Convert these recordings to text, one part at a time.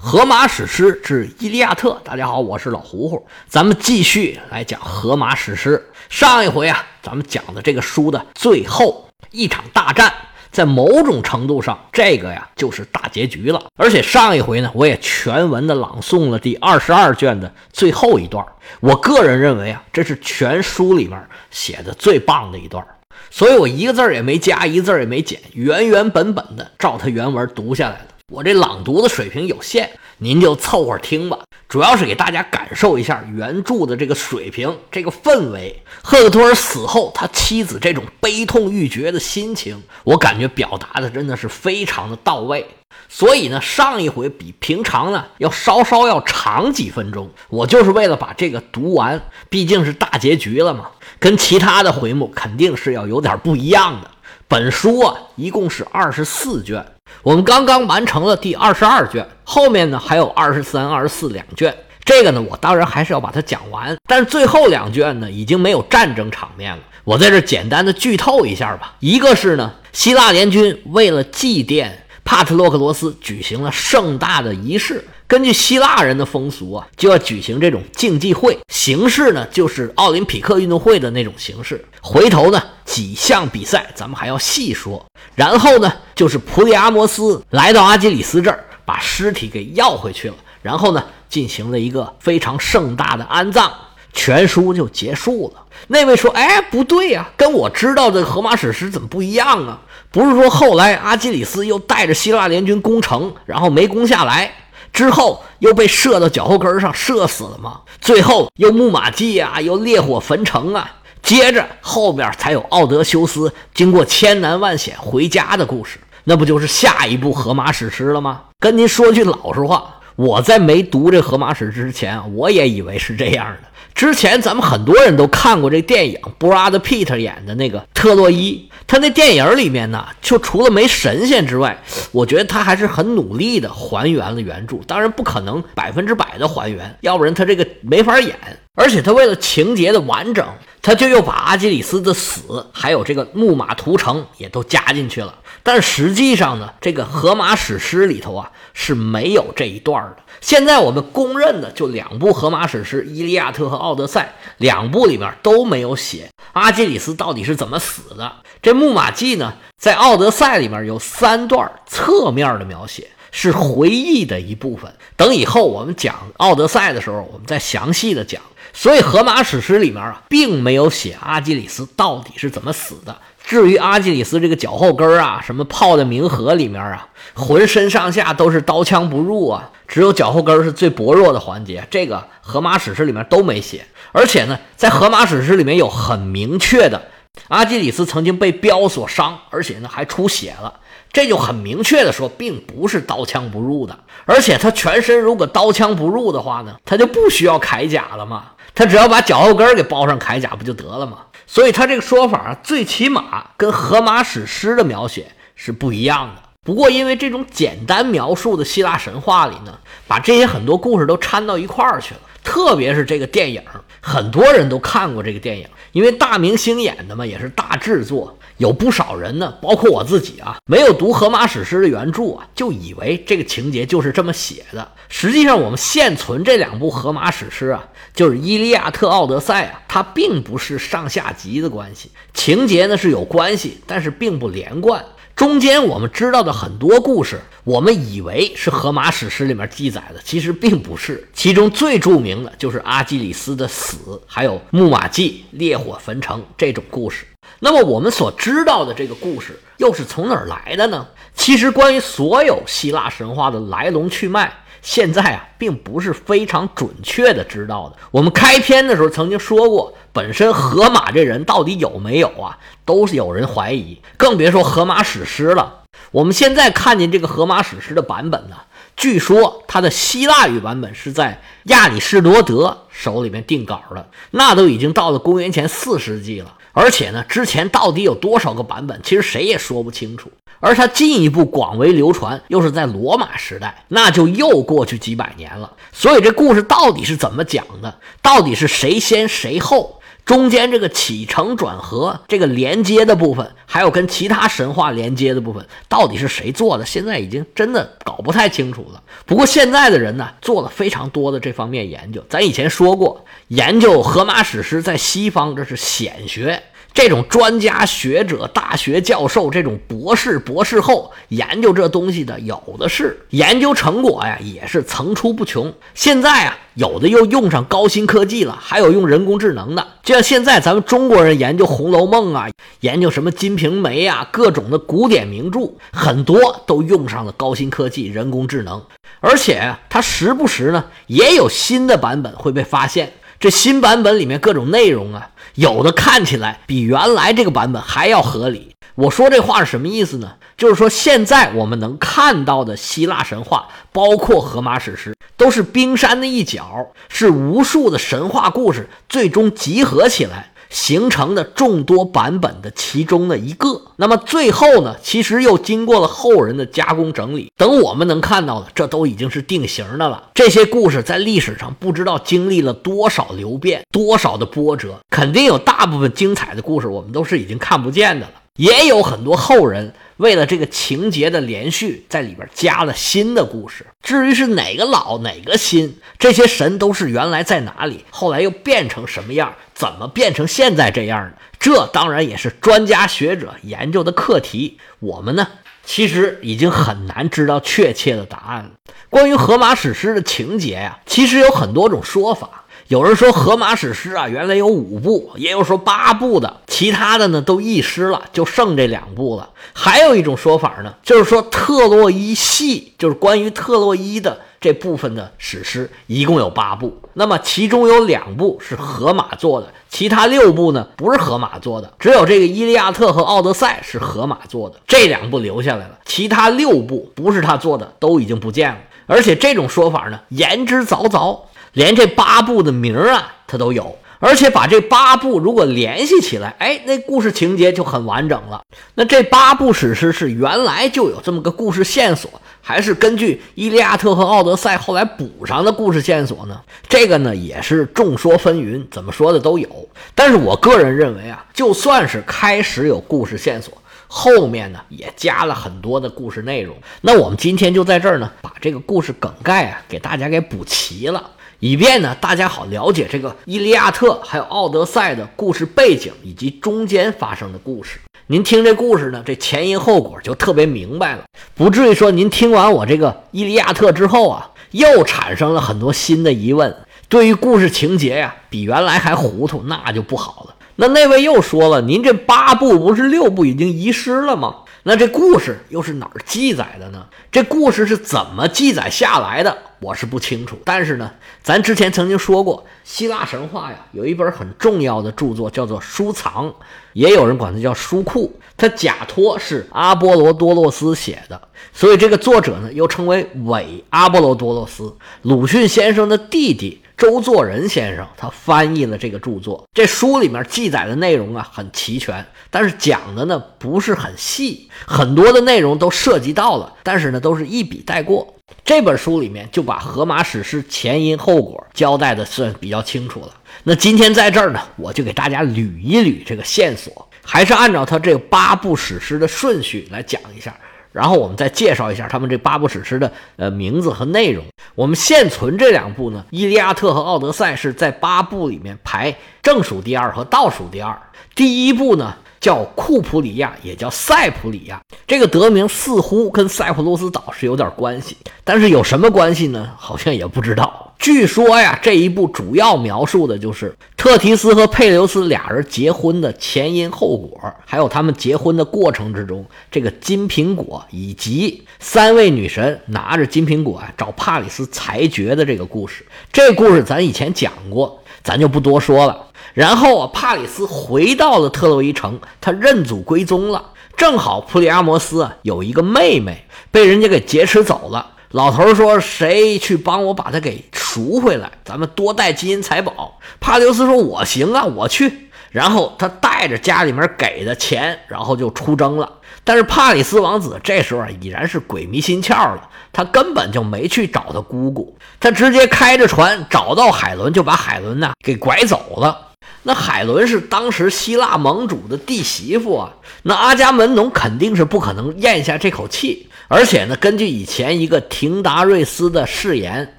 荷马史诗之《伊利亚特》。大家好，我是老胡胡，咱们继续来讲荷马史诗。上一回啊，咱们讲的这个书的最后一场大战，在某种程度上，这个呀就是大结局了。而且上一回呢，我也全文的朗诵了第二十二卷的最后一段。我个人认为啊，这是全书里面写的最棒的一段，所以我一个字儿也没加，一个字儿也没减，原原本本的照它原文读下来了。我这朗读的水平有限，您就凑合听吧。主要是给大家感受一下原著的这个水平、这个氛围。赫克托尔死后，他妻子这种悲痛欲绝的心情，我感觉表达的真的是非常的到位。所以呢，上一回比平常呢要稍稍要长几分钟，我就是为了把这个读完，毕竟是大结局了嘛，跟其他的回目肯定是要有点不一样的。本书啊，一共是二十四卷。我们刚刚完成了第二十二卷，后面呢还有二十三、二十四两卷。这个呢，我当然还是要把它讲完。但是最后两卷呢，已经没有战争场面了。我在这简单的剧透一下吧。一个是呢，希腊联军为了祭奠帕特洛克罗斯，举行了盛大的仪式。根据希腊人的风俗啊，就要举行这种竞技会，形式呢就是奥林匹克运动会的那种形式。回头呢几项比赛咱们还要细说。然后呢就是普里阿摩斯来到阿基里斯这儿，把尸体给要回去了。然后呢进行了一个非常盛大的安葬，全书就结束了。那位说：“哎，不对呀，跟我知道的荷马史诗怎么不一样啊？不是说后来阿基里斯又带着希腊联军攻城，然后没攻下来？”之后又被射到脚后跟上，射死了吗？最后又木马计啊，又烈火焚城啊，接着后边才有奥德修斯经过千难万险回家的故事，那不就是下一部荷马史诗了吗？跟您说句老实话，我在没读这荷马史诗之前，我也以为是这样的。之前咱们很多人都看过这电影，布拉德·皮特演的那个特洛伊。他那电影里面呢，就除了没神仙之外，我觉得他还是很努力的还原了原著。当然不可能百分之百的还原，要不然他这个没法演。而且他为了情节的完整，他就又把阿基里斯的死，还有这个木马屠城也都加进去了。但实际上呢，这个荷马史诗里头啊是没有这一段的。现在我们公认的就两部荷马史诗《伊利亚特》和《奥德赛》，两部里面都没有写阿基里斯到底是怎么死的。这《木马记》呢，在《奥德赛》里面有三段侧面的描写，是回忆的一部分。等以后我们讲《奥德赛》的时候，我们再详细的讲。所以荷马史诗里面啊，并没有写阿基里斯到底是怎么死的。至于阿基里斯这个脚后跟啊，什么泡在冥河里面啊，浑身上下都是刀枪不入啊，只有脚后跟是最薄弱的环节，这个荷马史诗里面都没写。而且呢，在荷马史诗里面有很明确的，阿基里斯曾经被镖所伤，而且呢还出血了，这就很明确的说，并不是刀枪不入的。而且他全身如果刀枪不入的话呢，他就不需要铠甲了嘛，他只要把脚后跟给包上铠甲不就得了吗？所以他这个说法啊，最起码跟荷马史诗的描写是不一样的。不过，因为这种简单描述的希腊神话里呢，把这些很多故事都掺到一块儿去了。特别是这个电影，很多人都看过这个电影，因为大明星演的嘛，也是大制作。有不少人呢，包括我自己啊，没有读荷马史诗的原著啊，就以为这个情节就是这么写的。实际上，我们现存这两部荷马史诗啊，就是《伊利亚特》《奥德赛》啊，它并不是上下集的关系，情节呢是有关系，但是并不连贯。中间我们知道的很多故事，我们以为是荷马史诗里面记载的，其实并不是。其中最著名的就是阿基里斯的死，还有木马计、烈火焚城这种故事。那么我们所知道的这个故事又是从哪儿来的呢？其实关于所有希腊神话的来龙去脉，现在啊并不是非常准确的知道的。我们开篇的时候曾经说过，本身荷马这人到底有没有啊，都是有人怀疑，更别说荷马史诗了。我们现在看见这个荷马史诗的版本呢，据说它的希腊语版本是在亚里士多德手里面定稿的，那都已经到了公元前四世纪了。而且呢，之前到底有多少个版本，其实谁也说不清楚。而它进一步广为流传，又是在罗马时代，那就又过去几百年了。所以这故事到底是怎么讲的？到底是谁先谁后？中间这个起承转合，这个连接的部分，还有跟其他神话连接的部分，到底是谁做的？现在已经真的搞不太清楚了。不过现在的人呢，做了非常多的这方面研究。咱以前说过，研究荷马史诗在西方这是显学。这种专家学者、大学教授、这种博士、博士后研究这东西的有的是，研究成果呀也是层出不穷。现在啊，有的又用上高新科技了，还有用人工智能的。就像现在咱们中国人研究《红楼梦》啊，研究什么《金瓶梅》啊，各种的古典名著，很多都用上了高新科技、人工智能。而且它时不时呢，也有新的版本会被发现。这新版本里面各种内容啊，有的看起来比原来这个版本还要合理。我说这话是什么意思呢？就是说现在我们能看到的希腊神话，包括荷马史诗，都是冰山的一角，是无数的神话故事最终集合起来。形成的众多版本的其中的一个，那么最后呢，其实又经过了后人的加工整理。等我们能看到的，这都已经是定型的了。这些故事在历史上不知道经历了多少流变，多少的波折，肯定有大部分精彩的故事，我们都是已经看不见的了。也有很多后人为了这个情节的连续，在里边加了新的故事。至于是哪个老哪个新，这些神都是原来在哪里，后来又变成什么样，怎么变成现在这样的？这当然也是专家学者研究的课题。我们呢，其实已经很难知道确切的答案了。关于荷马史诗的情节呀，其实有很多种说法。有人说《荷马史诗》啊，原来有五部，也有说八部的，其他的呢都遗失了，就剩这两部了。还有一种说法呢，就是说特洛伊系，就是关于特洛伊的这部分的史诗，一共有八部。那么其中有两部是荷马做的，其他六部呢不是荷马做的，只有这个《伊利亚特》和《奥德赛》是荷马做的，这两部留下来了，其他六部不是他做的，都已经不见了。而且这种说法呢，言之凿凿。连这八部的名啊，它都有，而且把这八部如果联系起来，哎，那故事情节就很完整了。那这八部史诗是原来就有这么个故事线索，还是根据《伊利亚特》和《奥德赛》后来补上的故事线索呢？这个呢也是众说纷纭，怎么说的都有。但是我个人认为啊，就算是开始有故事线索，后面呢也加了很多的故事内容。那我们今天就在这儿呢，把这个故事梗概啊给大家给补齐了。以便呢，大家好了解这个《伊利亚特》还有《奥德赛》的故事背景以及中间发生的故事。您听这故事呢，这前因后果就特别明白了，不至于说您听完我这个《伊利亚特》之后啊，又产生了很多新的疑问，对于故事情节呀，比原来还糊涂，那就不好了。那那位又说了，您这八部不是六部已经遗失了吗？那这故事又是哪儿记载的呢？这故事是怎么记载下来的？我是不清楚。但是呢，咱之前曾经说过，希腊神话呀，有一本很重要的著作叫做《书藏》，也有人管它叫书库。它假托是阿波罗多洛斯写的，所以这个作者呢，又称为伪阿波罗多洛斯，鲁迅先生的弟弟。周作人先生他翻译了这个著作，这书里面记载的内容啊很齐全，但是讲的呢不是很细，很多的内容都涉及到了，但是呢都是一笔带过。这本书里面就把荷马史诗前因后果交代的算比较清楚了。那今天在这儿呢，我就给大家捋一捋这个线索，还是按照他这八部史诗的顺序来讲一下。然后我们再介绍一下他们这八部史诗的呃名字和内容。我们现存这两部呢，《伊利亚特》和《奥德赛》是在八部里面排正数第二和倒数第二。第一部呢叫库普里亚，也叫塞普里亚，这个得名似乎跟塞浦路斯岛是有点关系，但是有什么关系呢？好像也不知道。据说呀，这一部主要描述的就是特提斯和佩留斯俩人结婚的前因后果，还有他们结婚的过程之中，这个金苹果以及三位女神拿着金苹果啊找帕里斯裁决的这个故事。这故事咱以前讲过，咱就不多说了。然后啊，帕里斯回到了特洛伊城，他认祖归宗了。正好普里阿摩斯啊有一个妹妹被人家给劫持走了。老头说：“谁去帮我把她给赎回来？咱们多带金银财宝。”帕留斯说：“我行啊，我去。”然后他带着家里面给的钱，然后就出征了。但是帕里斯王子这时候啊已然是鬼迷心窍了，他根本就没去找他姑姑，他直接开着船找到海伦，就把海伦呢给拐走了。那海伦是当时希腊盟主的弟媳妇啊，那阿伽门农肯定是不可能咽下这口气。而且呢，根据以前一个廷达瑞斯的誓言，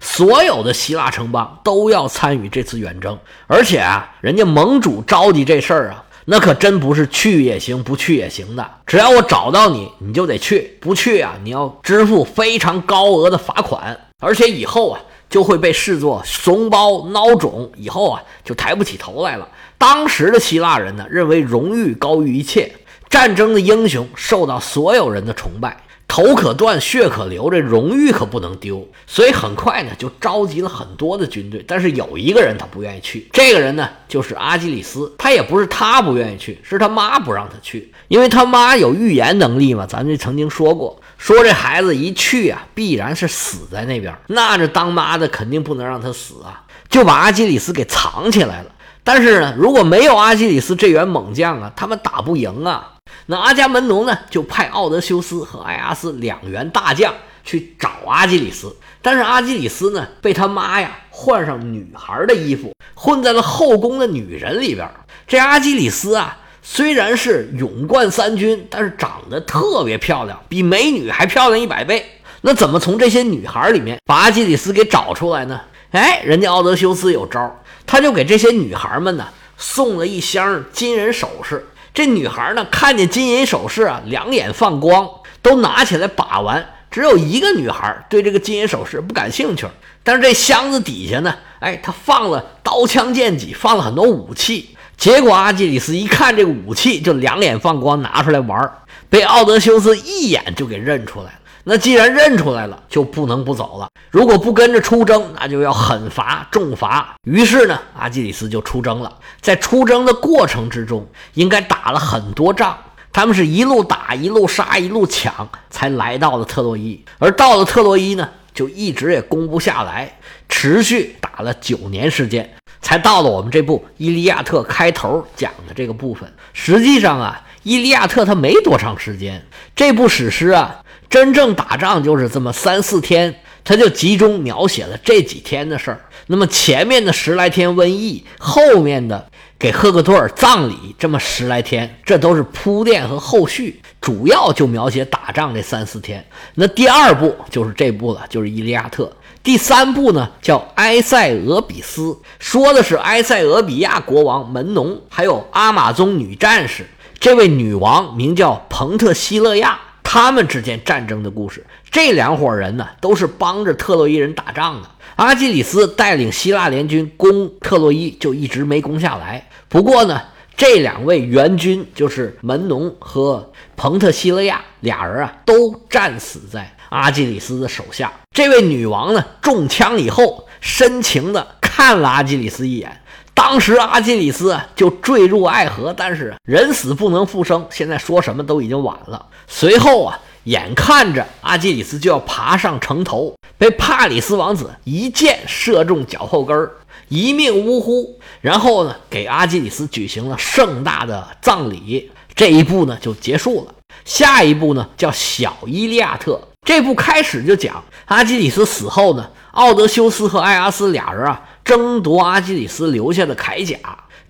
所有的希腊城邦都要参与这次远征。而且啊，人家盟主着急这事儿啊，那可真不是去也行，不去也行的。只要我找到你，你就得去；不去啊，你要支付非常高额的罚款。而且以后啊。就会被视作怂包孬种，以后啊就抬不起头来了。当时的希腊人呢，认为荣誉高于一切，战争的英雄受到所有人的崇拜，头可断血可流，这荣誉可不能丢。所以很快呢，就召集了很多的军队。但是有一个人他不愿意去，这个人呢就是阿基里斯。他也不是他不愿意去，是他妈不让他去，因为他妈有预言能力嘛。咱这曾经说过。说这孩子一去啊，必然是死在那边。那这当妈的肯定不能让他死啊，就把阿基里斯给藏起来了。但是呢，如果没有阿基里斯这员猛将啊，他们打不赢啊。那阿伽门农呢，就派奥德修斯和埃阿斯两员大将去找阿基里斯。但是阿基里斯呢，被他妈呀换上女孩的衣服，混在了后宫的女人里边。这阿基里斯啊。虽然是勇冠三军，但是长得特别漂亮，比美女还漂亮一百倍。那怎么从这些女孩里面把阿基里斯给找出来呢？哎，人家奥德修斯有招，他就给这些女孩们呢送了一箱金银首饰。这女孩呢看见金银首饰啊，两眼放光，都拿起来把玩。只有一个女孩对这个金银首饰不感兴趣，但是这箱子底下呢，哎，她放了刀枪剑戟，放了很多武器。结果阿基里斯一看这个武器，就两眼放光，拿出来玩被奥德修斯一眼就给认出来了。那既然认出来了，就不能不走了。如果不跟着出征，那就要狠罚重罚。于是呢，阿基里斯就出征了。在出征的过程之中，应该打了很多仗。他们是一路打，一路杀，一路抢，才来到了特洛伊。而到了特洛伊呢，就一直也攻不下来，持续打了九年时间。才到了我们这部《伊利亚特》开头讲的这个部分。实际上啊，《伊利亚特》它没多长时间，这部史诗啊，真正打仗就是这么三四天，它就集中描写了这几天的事儿。那么前面的十来天瘟疫，后面的给赫克托尔葬礼这么十来天，这都是铺垫和后续，主要就描写打仗这三四天。那第二部就是这部了，就是《伊利亚特》。第三部呢，叫《埃塞俄比斯》，说的是埃塞俄比亚国王门农，还有阿玛宗女战士。这位女王名叫彭特西勒亚，他们之间战争的故事。这两伙人呢，都是帮着特洛伊人打仗的。阿基里斯带领希腊联军攻特洛伊，就一直没攻下来。不过呢，这两位援军就是门农和彭特西勒亚俩人啊，都战死在。阿基里斯的手下，这位女王呢，中枪以后，深情的看了阿基里斯一眼。当时阿基里斯就坠入爱河，但是人死不能复生，现在说什么都已经晚了。随后啊，眼看着阿基里斯就要爬上城头，被帕里斯王子一箭射中脚后跟儿一命呜呼。然后呢，给阿基里斯举行了盛大的葬礼。这一步呢就结束了。下一步呢叫小伊利亚特。这部开始就讲阿基里斯死后呢，奥德修斯和埃阿斯俩人啊争夺阿基里斯留下的铠甲。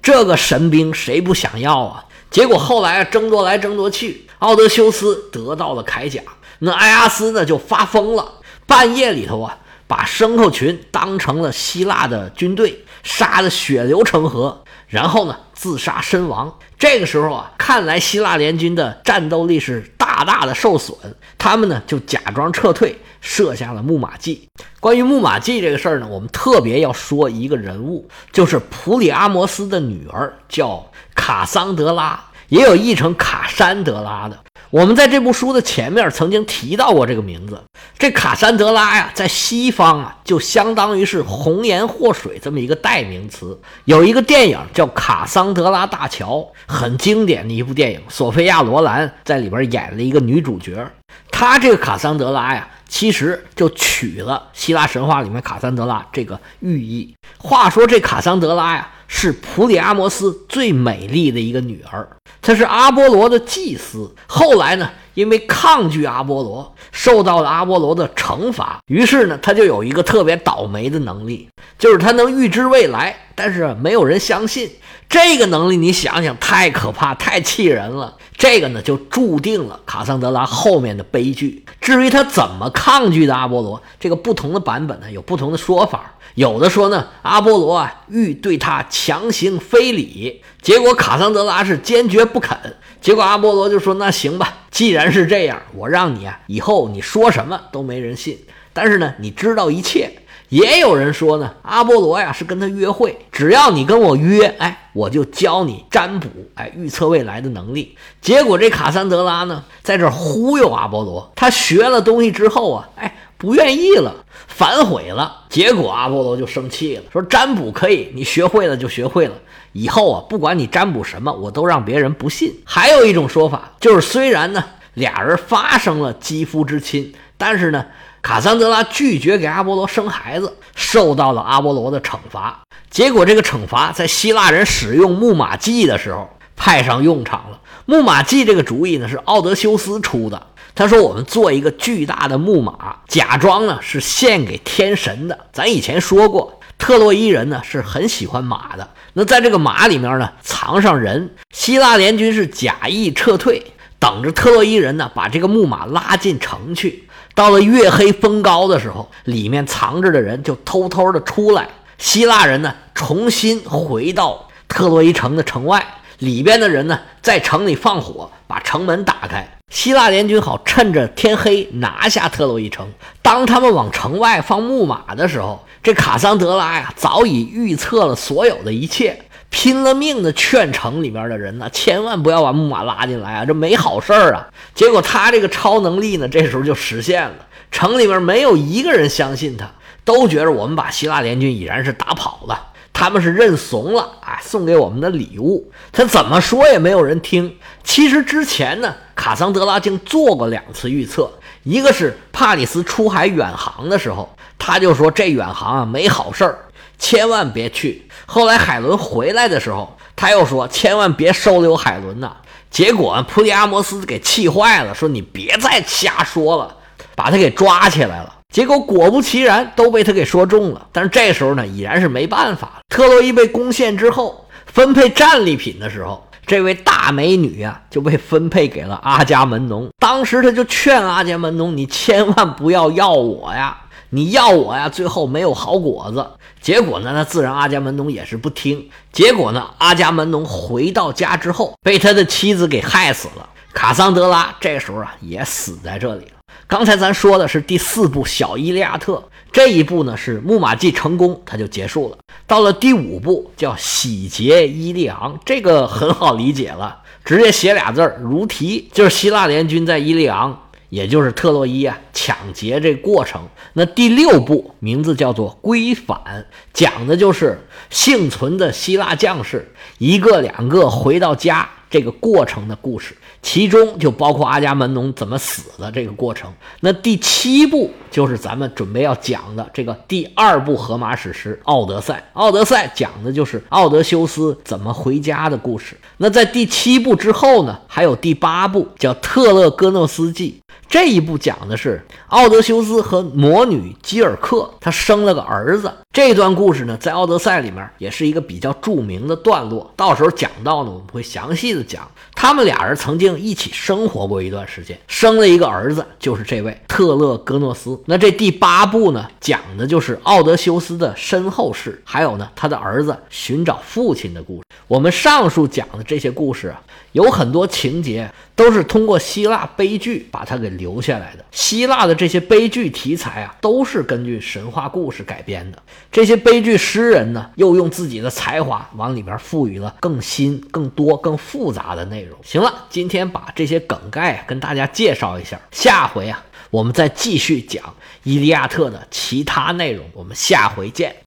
这个神兵谁不想要啊？结果后来啊争夺来争夺去，奥德修斯得到了铠甲，那埃阿斯呢就发疯了，半夜里头啊把牲口群当成了希腊的军队，杀得血流成河。然后呢，自杀身亡。这个时候啊，看来希腊联军的战斗力是大的受损，他们呢就假装撤退，设下了木马计。关于木马计这个事儿呢，我们特别要说一个人物，就是普里阿摩斯的女儿，叫卡桑德拉，也有译成卡珊德拉的。我们在这部书的前面曾经提到过这个名字。这卡桑德拉呀，在西方啊，就相当于是红颜祸水这么一个代名词。有一个电影叫《卡桑德拉大桥》，很经典的一部电影。索菲亚·罗兰在里边演了一个女主角。她这个卡桑德拉呀，其实就取了希腊神话里面卡桑德拉这个寓意。话说这卡桑德拉呀。是普里阿摩斯最美丽的一个女儿，她是阿波罗的祭司。后来呢，因为抗拒阿波罗，受到了阿波罗的惩罚。于是呢，她就有一个特别倒霉的能力，就是他能预知未来，但是没有人相信这个能力。你想想，太可怕，太气人了。这个呢，就注定了卡桑德拉后面的悲剧。至于他怎么抗拒的阿波罗，这个不同的版本呢，有不同的说法。有的说呢，阿波罗啊欲对他强行非礼，结果卡桑德拉是坚决不肯。结果阿波罗就说：“那行吧，既然是这样，我让你啊，以后你说什么都没人信。但是呢，你知道一切。”也有人说呢，阿波罗呀是跟他约会，只要你跟我约，哎，我就教你占卜，哎，预测未来的能力。结果这卡桑德拉呢，在这忽悠阿波罗，他学了东西之后啊，哎，不愿意了，反悔了。结果阿波罗就生气了，说占卜可以，你学会了就学会了，以后啊，不管你占卜什么，我都让别人不信。还有一种说法，就是虽然呢，俩人发生了肌肤之亲，但是呢。卡桑德拉拒绝给阿波罗生孩子，受到了阿波罗的惩罚。结果，这个惩罚在希腊人使用木马计的时候派上用场了。木马计这个主意呢，是奥德修斯出的。他说：“我们做一个巨大的木马，假装呢是献给天神的。咱以前说过，特洛伊人呢是很喜欢马的。那在这个马里面呢，藏上人。希腊联军是假意撤退，等着特洛伊人呢把这个木马拉进城去。”到了月黑风高的时候，里面藏着的人就偷偷的出来。希腊人呢，重新回到特洛伊城的城外，里边的人呢，在城里放火，把城门打开。希腊联军好趁着天黑拿下特洛伊城。当他们往城外放木马的时候，这卡桑德拉呀，早已预测了所有的一切。拼了命的劝城里边的人呢，千万不要把木马拉进来啊，这没好事儿啊。结果他这个超能力呢，这时候就实现了。城里面没有一个人相信他，都觉着我们把希腊联军已然是打跑了，他们是认怂了啊，送给我们的礼物，他怎么说也没有人听。其实之前呢，卡桑德拉竟做过两次预测，一个是帕里斯出海远航的时候，他就说这远航啊没好事儿。千万别去！后来海伦回来的时候，他又说：“千万别收留海伦呐！”结果普里阿摩斯给气坏了，说：“你别再瞎说了，把他给抓起来了。”结果果不其然，都被他给说中了。但是这时候呢，已然是没办法了。特洛伊被攻陷之后，分配战利品的时候，这位大美女啊就被分配给了阿伽门农。当时他就劝阿伽门农：“你千万不要要我呀！”你要我呀，最后没有好果子。结果呢，那自然阿伽门农也是不听。结果呢，阿伽门农回到家之后，被他的妻子给害死了。卡桑德拉这时候啊，也死在这里了。刚才咱说的是第四部《小伊利亚特》，这一部呢是木马计成功，它就结束了。到了第五部叫《洗劫伊利昂》，这个很好理解了，直接写俩字儿：如题，就是希腊联军在伊利昂。也就是特洛伊啊抢劫这过程，那第六部名字叫做归返，讲的就是幸存的希腊将士一个两个回到家这个过程的故事。其中就包括阿伽门农怎么死的这个过程。那第七部就是咱们准备要讲的这个第二部荷马史诗《奥德赛》。《奥德赛》讲的就是奥德修斯怎么回家的故事。那在第七部之后呢，还有第八部叫《特勒戈诺斯记》。这一部讲的是奥德修斯和魔女基尔克，他生了个儿子。这段故事呢，在《奥德赛》里面也是一个比较著名的段落。到时候讲到呢，我们会详细的讲他们俩人曾经一起生活过一段时间，生了一个儿子，就是这位特勒戈诺斯。那这第八部呢，讲的就是奥德修斯的身后事，还有呢他的儿子寻找父亲的故事。我们上述讲的这些故事啊，有很多情节都是通过希腊悲剧把它给留下来的。希腊的这些悲剧题材啊，都是根据神话故事改编的。这些悲剧诗人呢，又用自己的才华往里边赋予了更新、更多、更复杂的内容。行了，今天把这些梗概跟大家介绍一下，下回啊，我们再继续讲《伊利亚特》的其他内容。我们下回见。